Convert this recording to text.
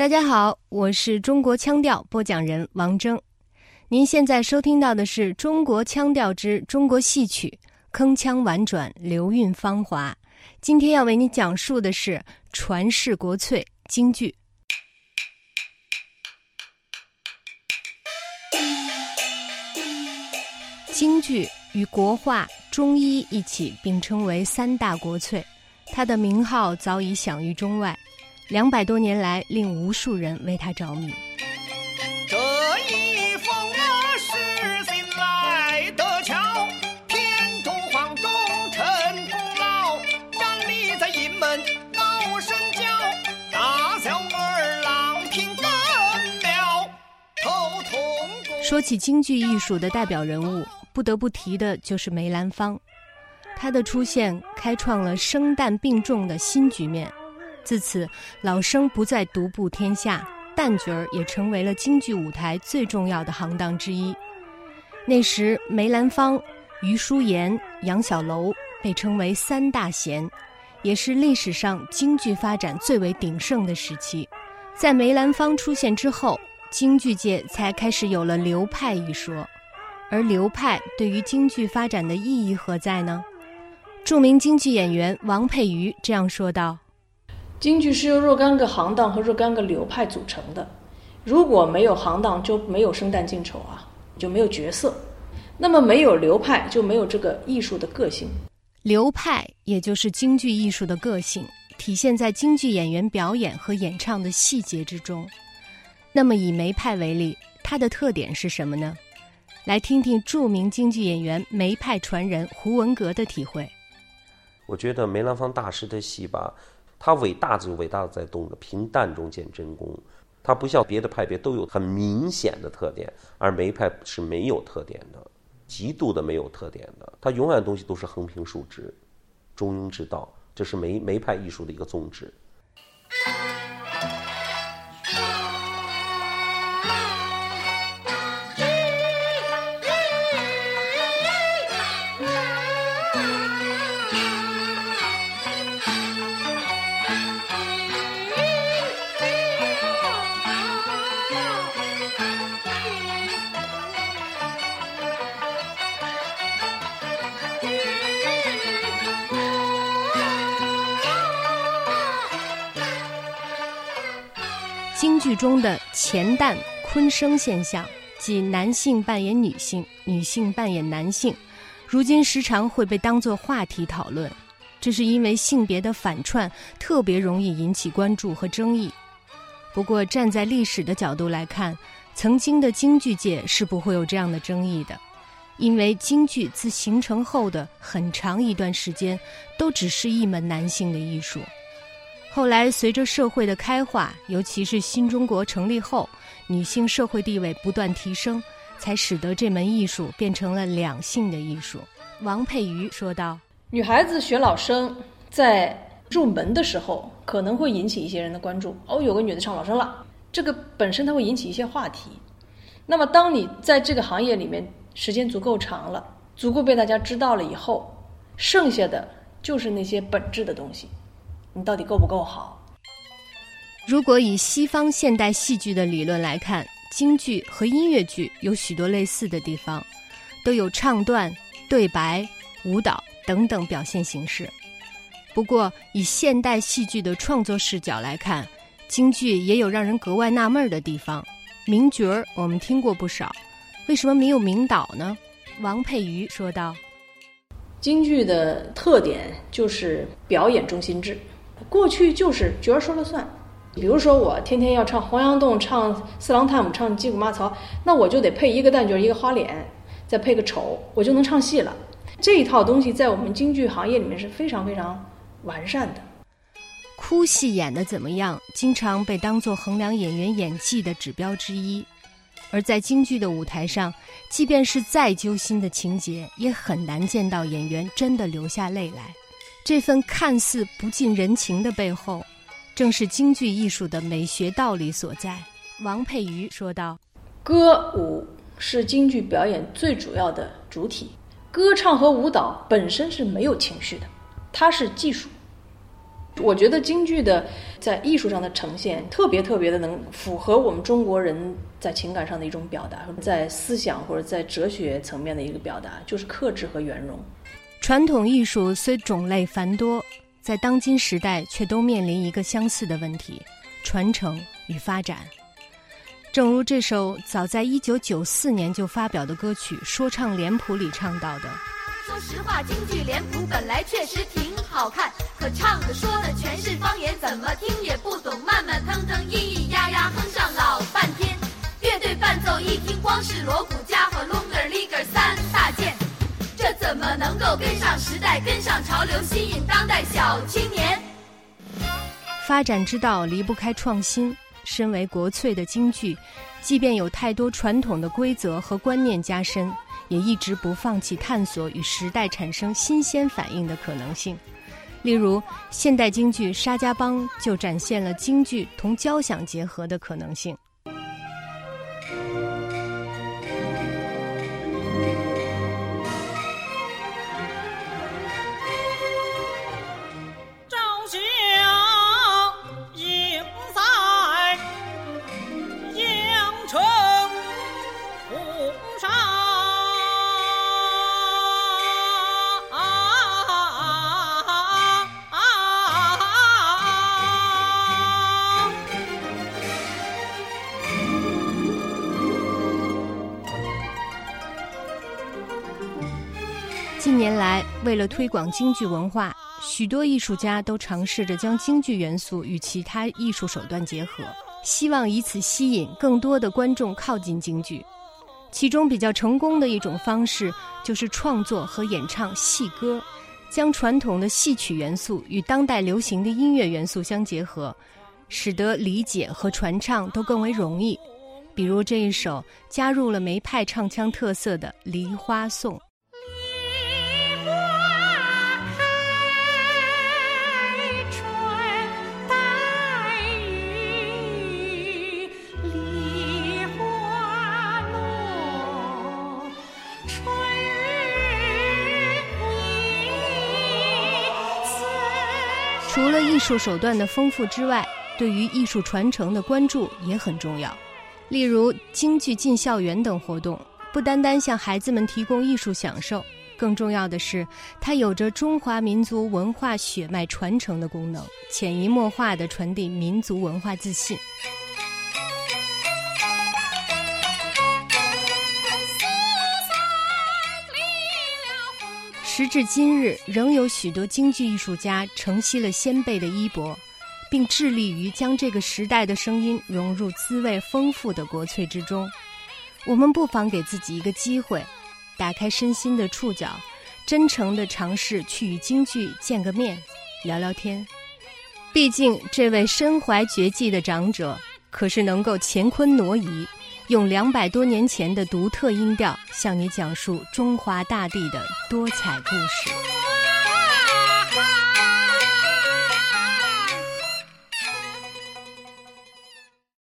大家好，我是中国腔调播讲人王峥。您现在收听到的是《中国腔调之中国戏曲》，铿锵婉转，流韵芳华。今天要为您讲述的是传世国粹京剧。京剧与国画、中医一起并称为三大国粹，它的名号早已享誉中外。两百多年来，令无数人为他着迷。这一封啊是信来得巧，天中皇忠臣功劳，站立在营门高声叫，大小二郎听更了，头痛。说起京剧艺术的代表人物，不得不提的就是梅兰芳。他的出现开创了生旦并重的新局面。自此，老生不再独步天下，旦角儿也成为了京剧舞台最重要的行当之一。那时，梅兰芳、余叔岩、杨小楼被称为三大贤，也是历史上京剧发展最为鼎盛的时期。在梅兰芳出现之后，京剧界才开始有了流派一说。而流派对于京剧发展的意义何在呢？著名京剧演员王佩瑜这样说道。京剧是由若干个行当和若干个流派组成的，如果没有行当，就没有生旦净丑啊，就没有角色；那么没有流派，就没有这个艺术的个性。流派也就是京剧艺术的个性，体现在京剧演员表演和演唱的细节之中。那么以梅派为例，它的特点是什么呢？来听听著名京剧演员梅派传人胡文阁的体会。我觉得梅兰芳大师的戏吧。他伟大就伟大的在动的平淡中见真功，他不像别的派别都有很明显的特点，而梅派是没有特点的，极度的没有特点的，他永远东西都是横平竖直，中庸之道，这是梅梅派艺术的一个宗旨。京剧中的前旦昆生现象，即男性扮演女性，女性扮演男性，如今时常会被当作话题讨论。这是因为性别的反串特别容易引起关注和争议。不过，站在历史的角度来看，曾经的京剧界是不会有这样的争议的，因为京剧自形成后的很长一段时间，都只是一门男性的艺术。后来，随着社会的开化，尤其是新中国成立后，女性社会地位不断提升，才使得这门艺术变成了两性的艺术。王佩瑜说道：“女孩子学老生，在入门的时候可能会引起一些人的关注。哦，有个女的唱老生了，这个本身它会引起一些话题。那么，当你在这个行业里面时间足够长了，足够被大家知道了以后，剩下的就是那些本质的东西。”你到底够不够好？如果以西方现代戏剧的理论来看，京剧和音乐剧有许多类似的地方，都有唱段、对白、舞蹈等等表现形式。不过，以现代戏剧的创作视角来看，京剧也有让人格外纳闷的地方。名角儿我们听过不少，为什么没有名导呢？王佩瑜说道：“京剧的特点就是表演中心制。”过去就是角儿说了算，比如说我天天要唱《黄杨洞》、唱《四郎探母》、唱《击鼓骂曹》，那我就得配一个旦角、一个花脸，再配个丑，我就能唱戏了。这一套东西在我们京剧行业里面是非常非常完善的。哭戏演的怎么样，经常被当作衡量演员演技的指标之一。而在京剧的舞台上，即便是再揪心的情节，也很难见到演员真的流下泪来。这份看似不近人情的背后，正是京剧艺术的美学道理所在。王佩瑜说道：“歌舞是京剧表演最主要的主体，歌唱和舞蹈本身是没有情绪的，它是技术。我觉得京剧的在艺术上的呈现，特别特别的能符合我们中国人在情感上的一种表达，在思想或者在哲学层面的一个表达，就是克制和圆融。传统艺术虽种类繁多，在当今时代却都面临一个相似的问题：传承与发展。正如这首早在一九九四年就发表的歌曲《说唱脸谱》里唱到的。说实话，京剧脸谱本来确实挺好看，可唱的说的全是方言，怎么听也不懂，慢慢腾腾，咿咿呀呀哼上老半天。乐队伴奏一听，光是锣鼓家伙跟上时代，跟上潮流，吸引当代小青年？发展之道离不开创新。身为国粹的京剧，即便有太多传统的规则和观念加深。也一直不放弃探索与时代产生新鲜反应的可能性，例如现代京剧《沙家浜》就展现了京剧同交响结合的可能性。为了推广京剧文化，许多艺术家都尝试着将京剧元素与其他艺术手段结合，希望以此吸引更多的观众靠近京剧。其中比较成功的一种方式，就是创作和演唱戏歌，将传统的戏曲元素与当代流行的音乐元素相结合，使得理解和传唱都更为容易。比如这一首加入了梅派唱腔特色的《梨花颂》。除了艺术手段的丰富之外，对于艺术传承的关注也很重要。例如，京剧进校园等活动，不单单向孩子们提供艺术享受，更重要的是，它有着中华民族文化血脉传承的功能，潜移默化地传递民族文化自信。时至今日，仍有许多京剧艺术家承袭了先辈的衣钵，并致力于将这个时代的声音融入滋味丰富的国粹之中。我们不妨给自己一个机会，打开身心的触角，真诚地尝试去与京剧见个面，聊聊天。毕竟，这位身怀绝技的长者，可是能够乾坤挪移。用两百多年前的独特音调，向你讲述中华大地的多彩故事。